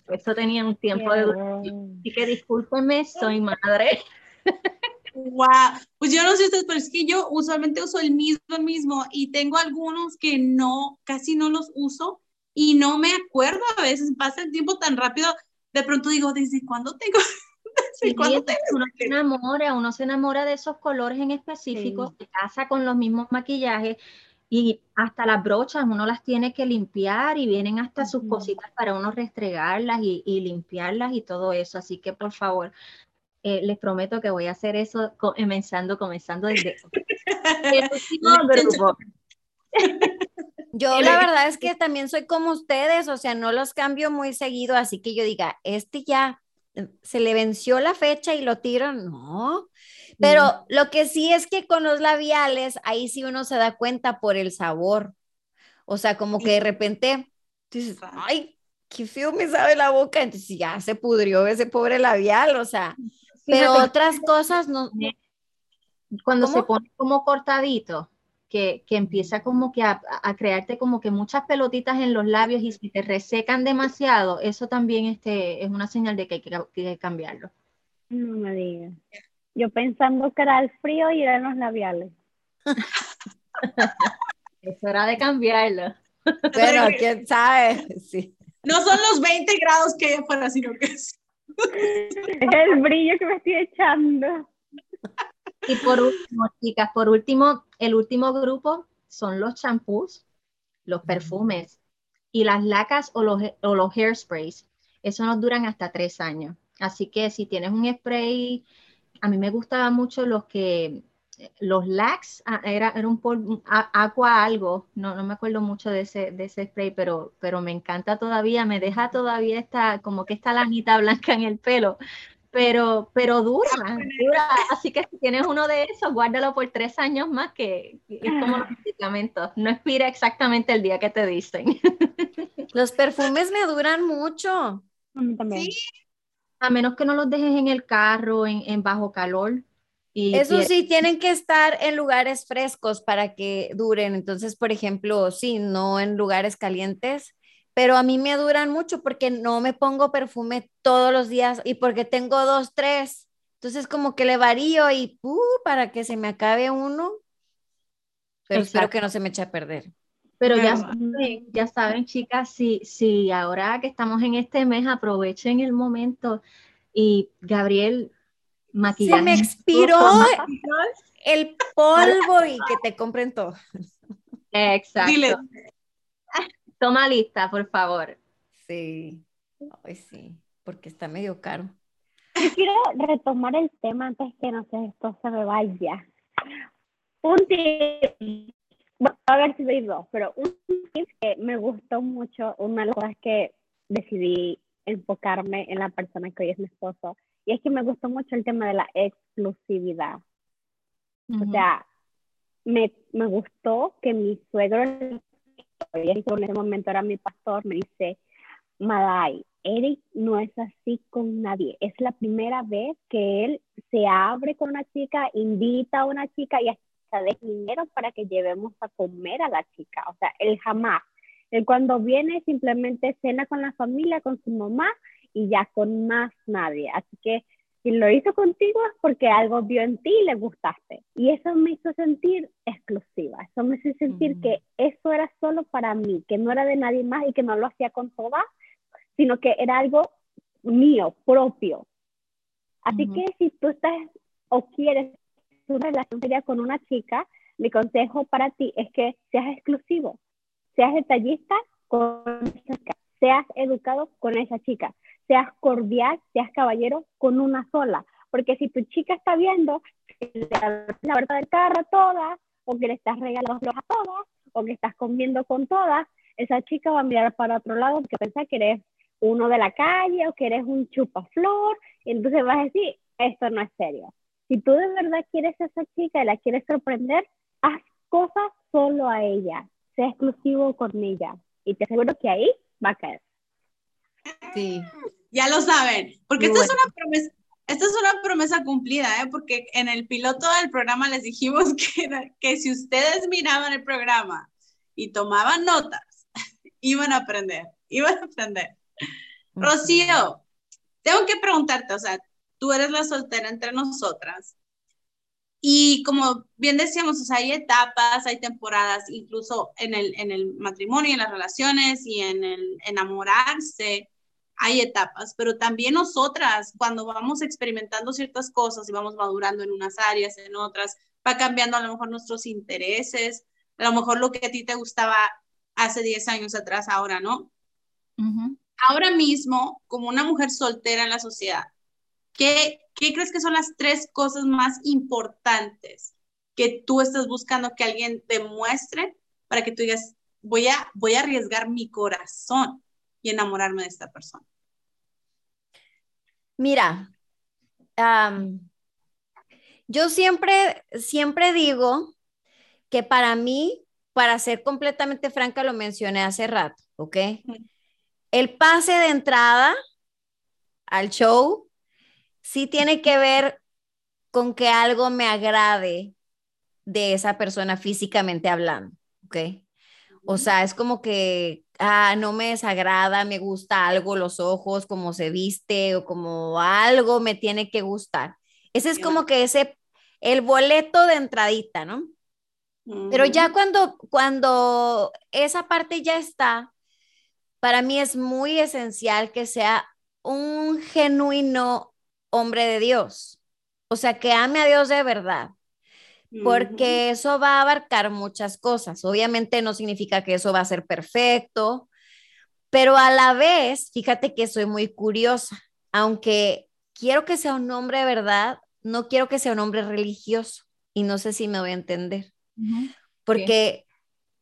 D: eso tenía un tiempo de duración. Así que discúlpenme, soy madre.
A: Wow, pues yo no sé ustedes, pero es que yo usualmente uso el mismo, el mismo, y tengo algunos que no, casi no los uso, y no me acuerdo, a veces pasa el tiempo tan rápido, de pronto digo, ¿desde cuándo tengo
D: uno se enamora, uno se enamora de esos colores en específico, se casa con los mismos maquillajes y hasta las brochas uno las tiene que limpiar y vienen hasta sus cositas para uno restregarlas y, limpiarlas y todo eso. Así que por favor, eh, les prometo que voy a hacer eso comenzando, comenzando desde el
B: último Yo la verdad es que también soy como ustedes, o sea, no los cambio muy seguido, así que yo diga, este ya se le venció la fecha y lo tiran, no. Pero lo que sí es que con los labiales, ahí sí uno se da cuenta por el sabor. O sea, como que de repente dices, ay, qué feo me sabe la boca. Entonces ya se pudrió ese pobre labial, o sea. Pero otras cosas no.
D: Cuando se pone como cortadito, que, empieza como que a, crearte como que muchas pelotitas en los labios y si te resecan demasiado, eso también este, es una señal de que hay que, cambiarlo.
C: No me digas. Yo pensando que era el frío y eran los labiales.
D: es hora de cambiarlo.
B: Pero quién sabe, sí.
A: No son los 20 grados que hay afuera, sino que es...
C: es el brillo que me estoy echando.
D: Y por último, chicas, por último, el último grupo son los champús, los perfumes y las lacas o los, o los hairsprays. Eso nos duran hasta tres años. Así que si tienes un spray, a mí me gustaban mucho los que, los lax, ah, era, era un polvo, agua algo, no, no me acuerdo mucho de ese, de ese spray, pero, pero me encanta todavía, me deja todavía esta, como que esta lanita blanca en el pelo pero, pero dura, dura. Así que si tienes uno de esos, guárdalo por tres años más, que, es como los medicamentos. No expira exactamente el día que te dicen.
B: Los perfumes me duran mucho.
C: también.
D: A menos que no los dejes en el carro, en, bajo calor.
B: Y Eso sí, tienen que estar en lugares frescos para que duren. Entonces, por ejemplo, sí, no en lugares calientes pero a mí me duran mucho porque no me pongo perfume todos los días y porque tengo dos, tres. Entonces como que le varío y uh, para que se me acabe uno, pero espero que no se me eche a perder.
D: Pero ya saben, ya saben, chicas, si, si ahora que estamos en este mes, aprovechen el momento y Gabriel, maquillaje.
B: Se me expiró el polvo y que te compren todo.
D: Exacto. Toma lista, por favor.
B: Sí, Ay, sí, porque está medio caro.
C: Yo quiero retomar el tema antes que no sé, esto se me vaya. Un tip, a ver si doy dos, pero un tip que me gustó mucho, una de las cosas que decidí enfocarme en la persona que hoy es mi esposo, y es que me gustó mucho el tema de la exclusividad. O sea, me, me gustó que mi suegro en ese momento era mi pastor, me dice, Madai, Eric no es así con nadie. Es la primera vez que él se abre con una chica, invita a una chica y hasta de dinero para que llevemos a comer a la chica. O sea, él jamás. Él cuando viene simplemente cena con la familia, con su mamá y ya con más nadie. Así que si lo hizo contigo es porque algo vio en ti y le gustaste. Y eso me hizo sentir exclusiva. Eso me hizo sentir que eso era solo para mí, que no era de nadie más y que no lo hacía con todas, sino que era algo mío, propio. Así que si tú estás o quieres una relación seria con una chica, mi consejo para ti es que seas exclusivo, seas detallista con esa chica, seas educado con esa chica, seas cordial, seas caballero con una sola. Porque si tu chica está viendo que le la verdad del carro toda, o que le estás regalando a todas, o que estás comiendo con todas, esa chica va a mirar para otro lado porque piensa que eres uno de la calle o que eres un chupaflor, y entonces vas a decir, esto no es serio. Si tú de verdad quieres a esa chica y la quieres sorprender, haz cosas solo a ella, sea exclusivo con ella, y te aseguro que ahí va a caer.
A: Sí. Ya lo saben, porque esta es una promesa, esta es una promesa cumplida, ¿eh? porque en el piloto del programa les dijimos que, que si ustedes miraban el programa y tomaban notas, iban a aprender, iban a aprender. Rocío, tengo que preguntarte, o sea, tú eres la soltera entre nosotras. Y como bien decíamos, o sea, hay etapas, hay temporadas, incluso en el, en el matrimonio, en las relaciones y en el enamorarse hay etapas, pero también nosotras, cuando vamos experimentando ciertas cosas y vamos madurando en unas áreas, en otras, va cambiando a lo mejor nuestros intereses, a lo mejor lo que a ti te gustaba hace 10 años atrás, ahora no. Ahora mismo, como una mujer soltera en la sociedad, ¿qué, ¿qué crees que son las tres cosas más importantes que tú estás buscando que alguien te muestre para que tú digas, voy a, voy a arriesgar mi corazón? Y enamorarme de esta persona?
B: Mira, yo siempre, siempre digo que para mí, para ser completamente franca, lo mencioné hace rato, ¿ok? El pase de entrada al show sí tiene que ver con que algo me agrade de esa persona físicamente hablando, ¿ok? O sea, es como que ah, no me desagrada, me gusta algo, los ojos, como se viste o como algo me tiene que gustar. Ese es como que ese, el boleto de entradita, ¿no? Pero ya cuando, cuando esa parte ya está, para mí es muy esencial que sea un genuino hombre de Dios. O sea, que ame a Dios de verdad porque eso va a abarcar muchas cosas. Obviamente no significa que eso va a ser perfecto, pero a la vez, fíjate que soy muy curiosa, aunque quiero que sea un hombre de verdad, no quiero que sea un hombre religioso y no sé si me voy a entender, porque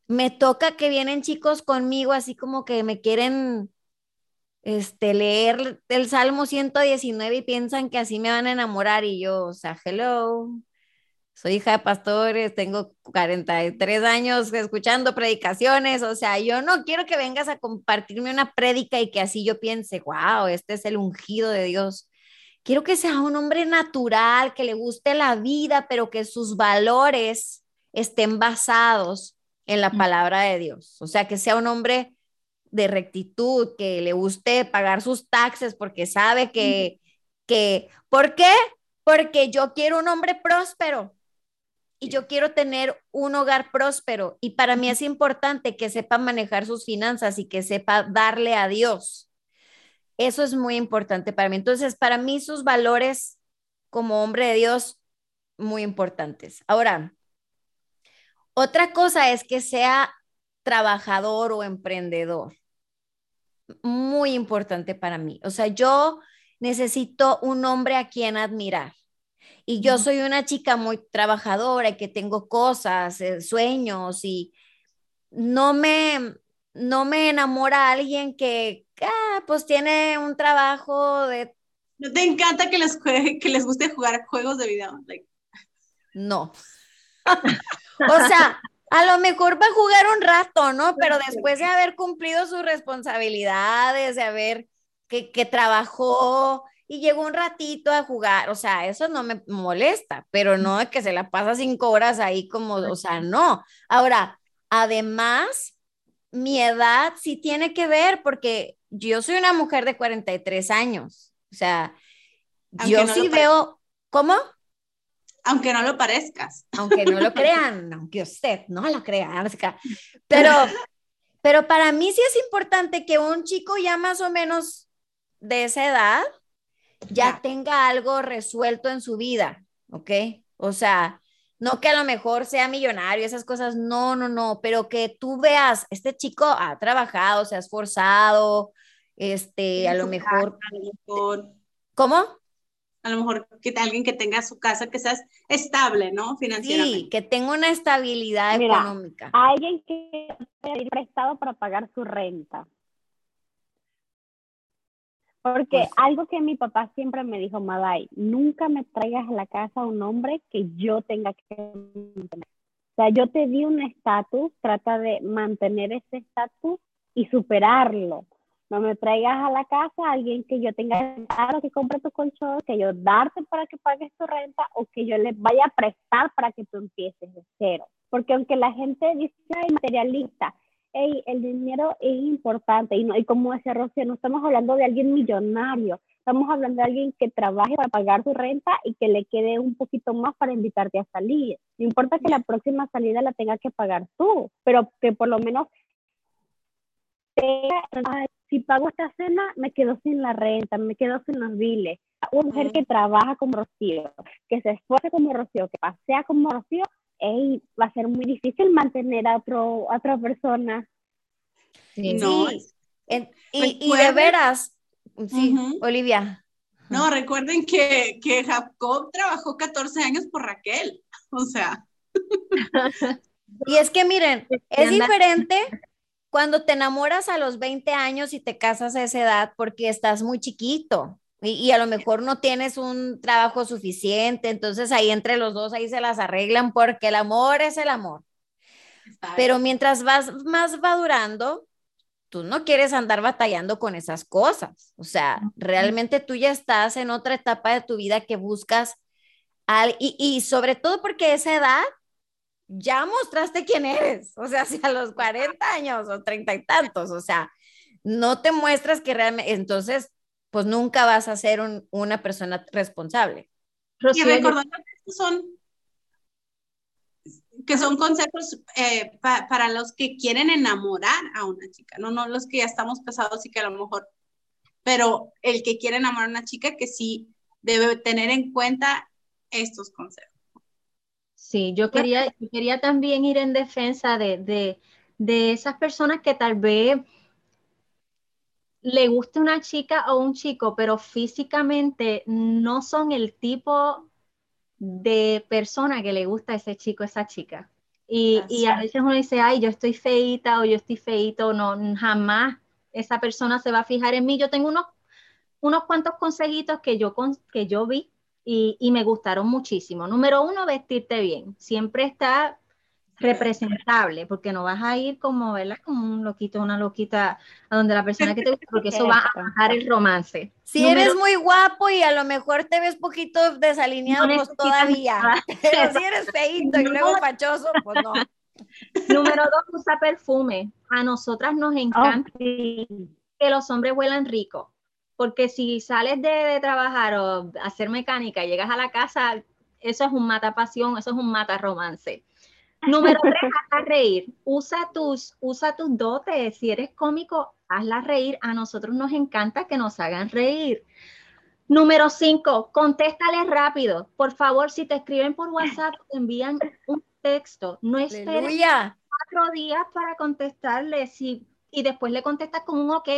B: me toca que vienen chicos conmigo así como que me quieren este, leer el Salmo 119 y piensan que así me van a enamorar y yo, o sea, hello, soy hija de pastores, tengo 43 años escuchando predicaciones, o sea, yo no quiero que vengas a compartirme una prédica y que así yo piense, wow, este es el ungido de Dios. Quiero que sea un hombre natural, que le guste la vida, pero que sus valores estén basados en la palabra de Dios. O sea, que sea un hombre de rectitud, que le guste pagar sus taxes porque sabe que, que, ¿por qué? Porque yo quiero un hombre próspero y yo quiero tener un hogar próspero y para mí es importante que sepa manejar sus finanzas y que sepa darle a Dios. Eso es muy importante para mí. Entonces, para mí sus valores como hombre de Dios, muy importantes. Ahora, otra cosa es que sea trabajador o emprendedor. Muy importante para mí. O sea, yo necesito un hombre a quien admirar. Y yo soy una chica muy trabajadora y que tengo cosas, eh, sueños y no me, no me enamora alguien que, ah, pues tiene un trabajo de...
A: ¿No te encanta que les, que les guste jugar juegos de video?
B: No. o sea, a lo mejor va a jugar un rato, ¿no? Pero después de haber cumplido sus responsabilidades, de haber que, que trabajó, y llegó un ratito a jugar, o sea, eso no me molesta, pero no es que se la pasa cinco horas ahí como, o sea, no. Ahora, además, mi edad sí tiene que ver porque yo soy una mujer de 43 años, o sea, yo sí veo, ¿cómo?
A: Aunque no lo parezcas.
B: Aunque no lo crean, aunque usted no lo crea, pero, pero para mí sí es importante que un chico ya más o menos de esa edad, ya tenga algo resuelto en su vida, ¿ok? O sea, no que a lo mejor sea millonario, esas cosas, no, no, no, pero que tú veas, este chico ha trabajado, se ha esforzado, este, a lo mejor, ¿cómo?
A: A lo mejor que alguien que tenga su casa, que sea estable, ¿no? Financieramente.
B: Sí, que tenga una estabilidad económica.
C: Alguien que haya prestado para pagar su renta. Porque pues algo que mi papá siempre me dijo, Maday, nunca me traigas a la casa un hombre que yo tenga que mantener. O sea, yo te di un estatus, trata de mantener ese estatus y superarlo. No me traigas a la casa a alguien que yo tenga que compre tu colchón, que yo darte para que pagues tu renta o que yo le vaya a prestar para que tú empieces de cero. Porque aunque la gente dice, ay, materialista, hey, el dinero es importante y, no, y como decía Rocío, no estamos hablando de alguien millonario, estamos hablando de alguien que trabaje para pagar su renta y que le quede un poquito más para invitarte a salir. No importa que la próxima salida la tenga que pagar tú, pero que por lo menos si pago esta cena, me quedo sin la renta, me quedo sin los biles. Una mujer que trabaja como Rocío, que se esfuerce como Rocío, que pasea como Rocío, va a ser muy difícil mantener a, otro, otra persona.
B: Sí, no. y, de veras, sí, Olivia.
A: No, recuerden que, que Jacob trabajó 14 años por Raquel, o sea.
B: y es que miren, es diferente cuando te enamoras a los 20 años y te casas a esa edad porque estás muy chiquito. Y, a lo mejor no tienes un trabajo suficiente, entonces ahí entre los dos ahí se las arreglan porque el amor es el amor. Pero mientras vas más va durando, tú no quieres andar batallando con esas cosas. O sea, realmente tú ya estás en otra etapa de tu vida que buscas al, y, y sobre todo porque esa edad ya mostraste quién eres. O sea, si a los 40 años o 30 y tantos, o sea, no te muestras que realmente, entonces pues nunca vas a ser una persona responsable.
A: y recordando que son, que son consejos eh, para los que quieren enamorar a una chica, no, no los que ya estamos casados y que a lo mejor, pero el que quiere enamorar a una chica que sí debe tener en cuenta estos consejos.
D: Sí, yo quería, quería también ir en defensa de, de, de esas personas que tal vez le guste una chica o un chico, pero físicamente no son el tipo de persona que le gusta a ese chico, esa chica. Y, y, a veces uno dice, ay, yo estoy feita o yo estoy feito, no, jamás esa persona se va a fijar en mí. Yo tengo unos, unos cuantos consejitos que yo, que yo vi y, y me gustaron muchísimo. Número uno, vestirte bien. Siempre está representable, porque no vas a ir como, ¿verdad? Como un loquito, una loquita, a donde la persona que te gusta, porque eso va a bajar el romance.
B: Si eres muy guapo y a lo mejor te ves poquito desalineado, pues todavía. Pero si eres feito y luego fachoso, pues no.
D: Número dos, usa perfume. A nosotras nos encanta que los hombres huelan rico. Porque si sales de, trabajar o hacer mecánica y llegas a la casa, eso es un mata pasión, eso es un mata romance. Número tres, hazla reír. Usa tus, usa tus dotes. Si eres cómico, hazla reír. A nosotros nos encanta que nos hagan reír. Número cinco, contéstale rápido. Por favor, si te escriben por WhatsApp, te envían un texto. No esperes cuatro días para contestarle si, y después le contestas con un ok.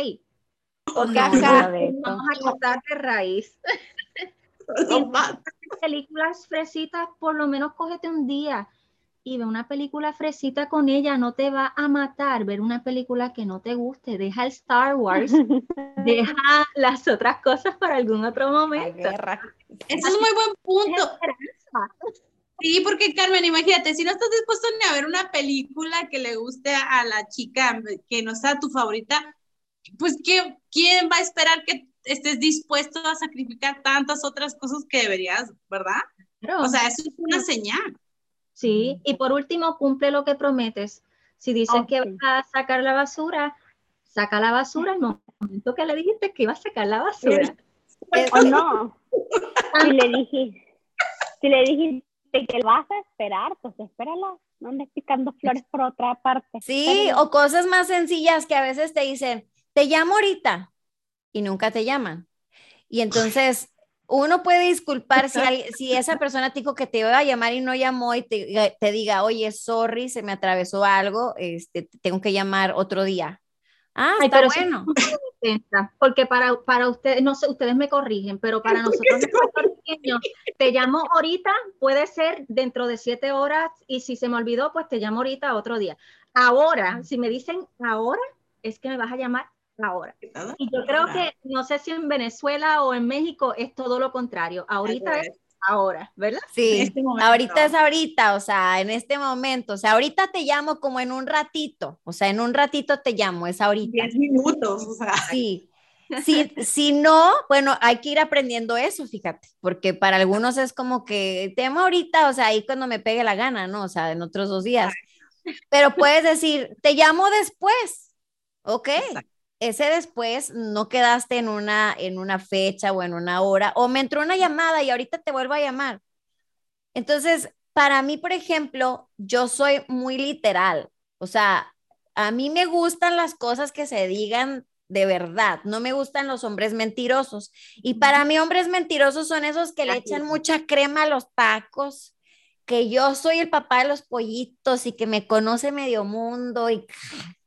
D: Porque acá vamos a cortar de raíz. películas fresitas, por lo menos cógete un día y ve una película fresita con ella, no te va a matar ver una película que no te guste, deja el Star Wars, deja las otras cosas para algún otro momento.
A: Eso es muy buen punto. Sí, porque Carmen, imagínate, si no estás dispuesto ni a ver una película que le guste a la chica que no sea tu favorita, pues ¿quién va a esperar que estés dispuesto a sacrificar tantas otras cosas que deberías, verdad? O sea, eso es una señal.
D: Sí, y por último, cumple lo que prometes. Si dices que vas a sacar la basura, saca la basura el momento que le dijiste que iba a sacar la basura.
C: O no. Si le dijiste, si le dijiste que vas a esperar, pues espérala. No andes picando flores por otra parte.
B: Sí, o cosas más sencillas que a veces te dicen, te llamo ahorita y nunca te llaman. Y entonces uno puede disculpar si, si esa persona dijo que te iba a llamar y no llamó y te, te, diga, oye, sorry, se me atravesó algo, este, tengo que llamar otro día. Ah, está bueno.
D: porque para, para ustedes, no sé, ustedes me corrigen, pero para nosotros te llamo ahorita, puede ser dentro de siete horas, y si se me olvidó, pues te llamo ahorita otro día. Ahora, si me dicen ahora, es que me vas a llamar ahora. Y yo creo que, no sé si en Venezuela o en México es todo lo contrario. Ahorita es ahora, ¿verdad?
B: Sí, este ahorita es ahorita, o sea, en este momento, o sea, ahorita te llamo como en un ratito, o sea, en un ratito te llamo, es ahorita.
A: Diez minutos, o sea.
B: Sí. Si, si no, bueno, hay que ir aprendiendo eso, fíjate, porque para algunos es como que te llamo ahorita, o sea, ahí cuando me pegue la gana, ¿no? O sea, en otros dos días. Pero puedes decir, te llamo después, ¿ok? Ese después no quedaste en una, en una fecha o en una hora, o me entró una llamada y ahorita te vuelvo a llamar. Entonces, para mí, por ejemplo, yo soy muy literal, o sea, a mí me gustan las cosas que se digan de verdad, no me gustan los hombres mentirosos. Y para mí, hombres mentirosos son esos que le echan mucha crema a los tacos, que yo soy el papá de los pollitos y que me conoce medio mundo y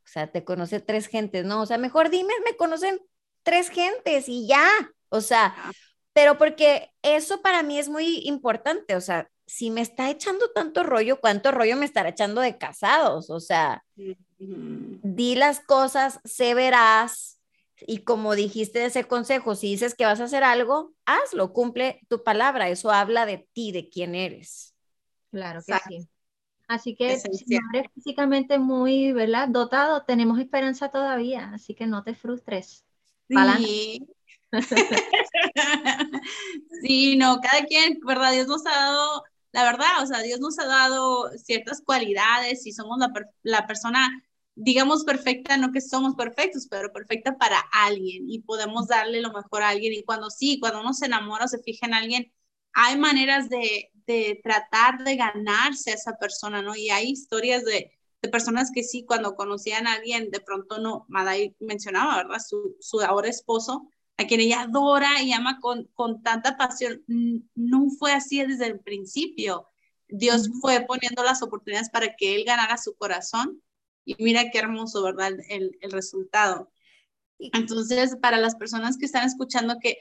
B: o sea, te conoce tres gentes, ¿no? O sea, mejor dime, me conocen tres gentes y ya, o sea, pero porque eso para mí es muy importante, o sea, si me está echando tanto rollo, ¿cuánto rollo me estará echando de casados? O sea, di las cosas, sé verás, y como dijiste ese consejo, si dices que vas a hacer algo, hazlo, cumple tu palabra, eso habla de ti, de quién eres.
D: Claro que sí. Así que si eres físicamente muy, ¿verdad? Dotado, tenemos esperanza todavía, así que no te frustres.
A: Sí. sí, no, cada quien, ¿verdad? Dios nos ha dado, la verdad, o sea, Dios nos ha dado ciertas cualidades y somos la, la persona, digamos, perfecta, no que somos perfectos, pero perfecta para alguien y podemos darle lo mejor a alguien. Y cuando sí, cuando uno se enamora o se fija en alguien, hay maneras de, de tratar de ganarse a esa persona, ¿no? Y hay historias de, de personas que sí, cuando conocían a alguien, de pronto no, Madai mencionaba, ¿verdad? Su, su ahora esposo, a quien ella adora y ama con, con tanta pasión, no fue así desde el principio. Dios fue poniendo las oportunidades para que él ganara su corazón y mira qué hermoso, ¿verdad? El, el resultado. Entonces, para las personas que están escuchando que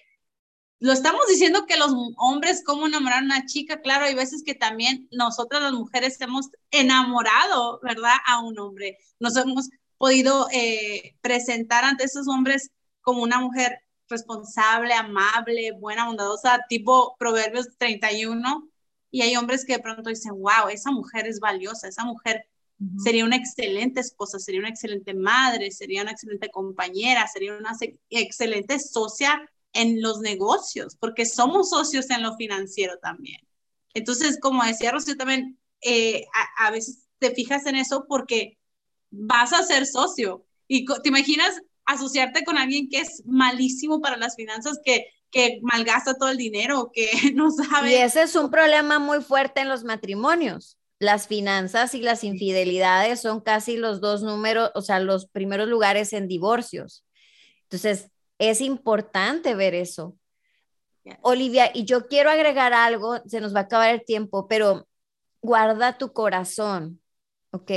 A: lo estamos diciendo que los hombres, cómo enamorar a una chica, claro, hay veces que también nosotras las mujeres hemos enamorado, ¿verdad? A un hombre. Nos hemos podido eh, presentar ante esos hombres como una mujer responsable, amable, buena, bondadosa, tipo Proverbios 31. Y hay hombres que de pronto dicen, wow, esa mujer es valiosa, esa mujer sería una excelente esposa, sería una excelente madre, sería una excelente compañera, sería una excelente socia en los negocios, porque somos socios en lo financiero también. Entonces, como decía Rocío también, eh, a, veces te fijas en eso porque vas a ser socio. Y te imaginas asociarte con alguien que es malísimo para las finanzas, que, que malgasta todo el dinero, que no sabe.
B: Y ese es un problema muy fuerte en los matrimonios. Las finanzas y las infidelidades son casi los dos números, o sea, los primeros lugares en divorcios. Entonces, es importante ver eso. Olivia, y yo quiero agregar algo, se nos va a acabar el tiempo, pero guarda tu corazón, ¿ok?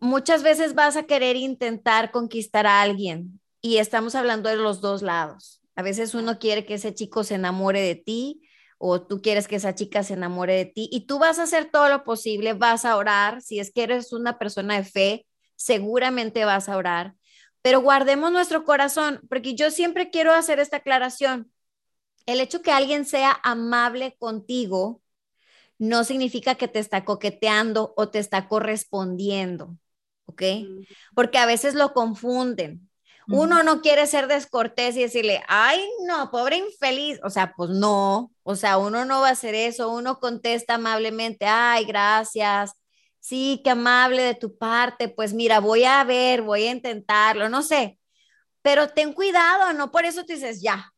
B: Muchas veces vas a querer intentar conquistar a alguien y estamos hablando de los dos lados. A veces uno quiere que ese chico se enamore de ti o tú quieres que esa chica se enamore de ti y tú vas a hacer todo lo posible, vas a orar, si es que eres una persona de fe, seguramente vas a orar, pero guardemos nuestro corazón, porque yo siempre quiero hacer esta aclaración. El hecho que alguien sea amable contigo no significa que te está coqueteando o te está correspondiendo, ¿ok? Porque a veces lo confunden. Uno no quiere ser descortés y decirle, ay, no, pobre infeliz. O sea, pues no, o sea, uno no va a hacer eso. Uno contesta amablemente, ay, gracias. Sí, qué amable de tu parte. Pues mira, voy a ver, voy a intentarlo, no sé. Pero ten cuidado, no por eso te dices, ya,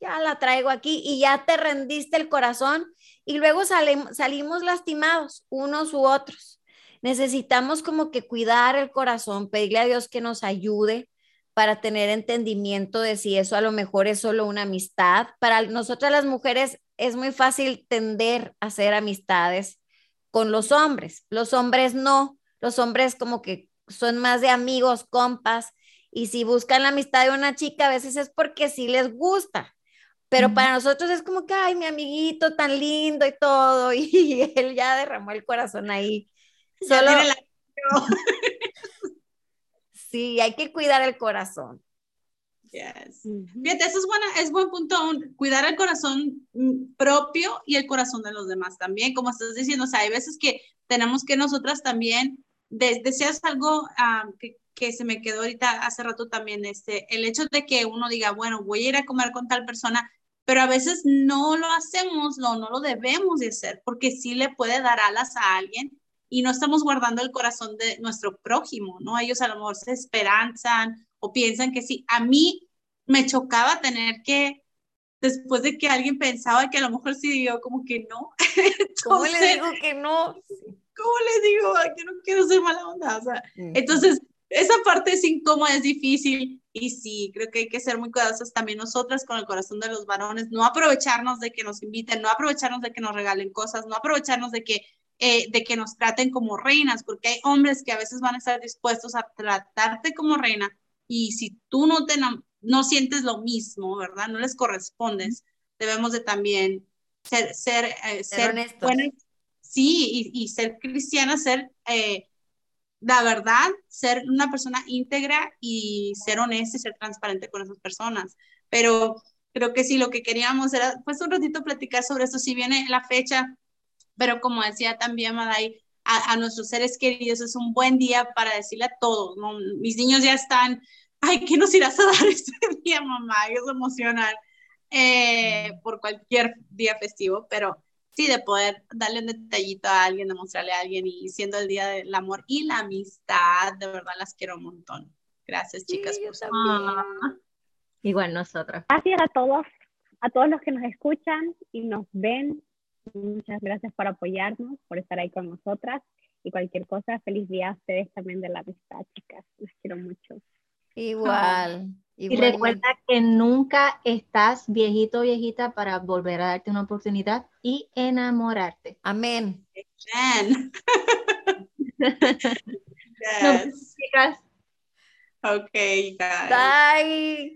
B: ya la traigo aquí y ya te rendiste el corazón y luego salimos lastimados unos u otros. Necesitamos como que cuidar el corazón, pedirle a Dios que nos ayude para tener entendimiento de si eso a lo mejor es solo una amistad. Para nosotras las mujeres es muy fácil tender a hacer amistades con los hombres. Los hombres no, los hombres como que son más de amigos, compas, y si buscan la amistad de una chica, a veces es porque sí les gusta. Pero para nosotros es como que, ay, mi amiguito tan lindo y todo, y él ya derramó el corazón ahí. Solo... sí, hay que cuidar el corazón.
A: Yes. Fíjate, eso es, buena, es buen punto, cuidar el corazón mm, propio y el corazón de los demás también, como estás diciendo, o sea, hay veces que tenemos que nosotras también, deseas algo ah, que, que, se me quedó ahorita hace rato también, este, el hecho de que uno diga, bueno, voy a ir a comer con tal persona, pero a veces no lo hacemos, no, no lo debemos de hacer, porque sí le puede dar alas a alguien y no estamos guardando el corazón de nuestro prójimo, ¿no? Ellos a lo mejor se esperanzan o piensan que sí. A mí me chocaba tener que, después de que alguien pensaba que a lo mejor sí, digo como que no.
B: ¿Cómo le digo que no?
A: ¿Cómo le digo? que no quiero ser mala onda. O sea, entonces, esa parte es incómoda, es difícil y sí, creo que hay que ser muy cuidadosas también nosotras con el corazón de los varones, no aprovecharnos de que nos inviten, no aprovecharnos de que nos regalen cosas, no aprovecharnos de que, eh, de que nos traten como reinas, porque hay hombres que a veces van a estar dispuestos a tratarte como reina y si tú no, te, no, sientes lo mismo, ¿verdad? No les correspondes, debemos de también ser, ser, eh, ser, sí, y, y, ser cristiana, ser... Eh, la verdad, ser una persona íntegra y ser honesta y ser transparente con esas personas. Pero creo que sí, lo que queríamos era, pues un ratito platicar sobre esto, si viene la fecha, pero como decía también Maday, a, nuestros seres queridos es un buen día para decirle a todos, ¿no? Mis niños ya están, ay, ¿qué nos irás a dar este día, mamá? Ellos emocionan eh, por cualquier día festivo, pero sí, de poder darle un detallito a alguien, demostrarle a alguien y siendo el día del amor y la amistad, de verdad las quiero un montón. Gracias, chicas. por
D: Igual nosotros.
C: Gracias a todos, a todos los que nos escuchan y nos ven. Muchas gracias por apoyarnos, por estar ahí con nosotras y cualquier cosa. Feliz día a ustedes también de la amistad, chicas. Los quiero mucho.
B: Igual.
D: Y, recuerda que nunca estás viejito o viejita para volver a darte una oportunidad y enamorarte.
B: Amén.
A: Amén.
D: yes.
A: Okay, guys.
B: Bye.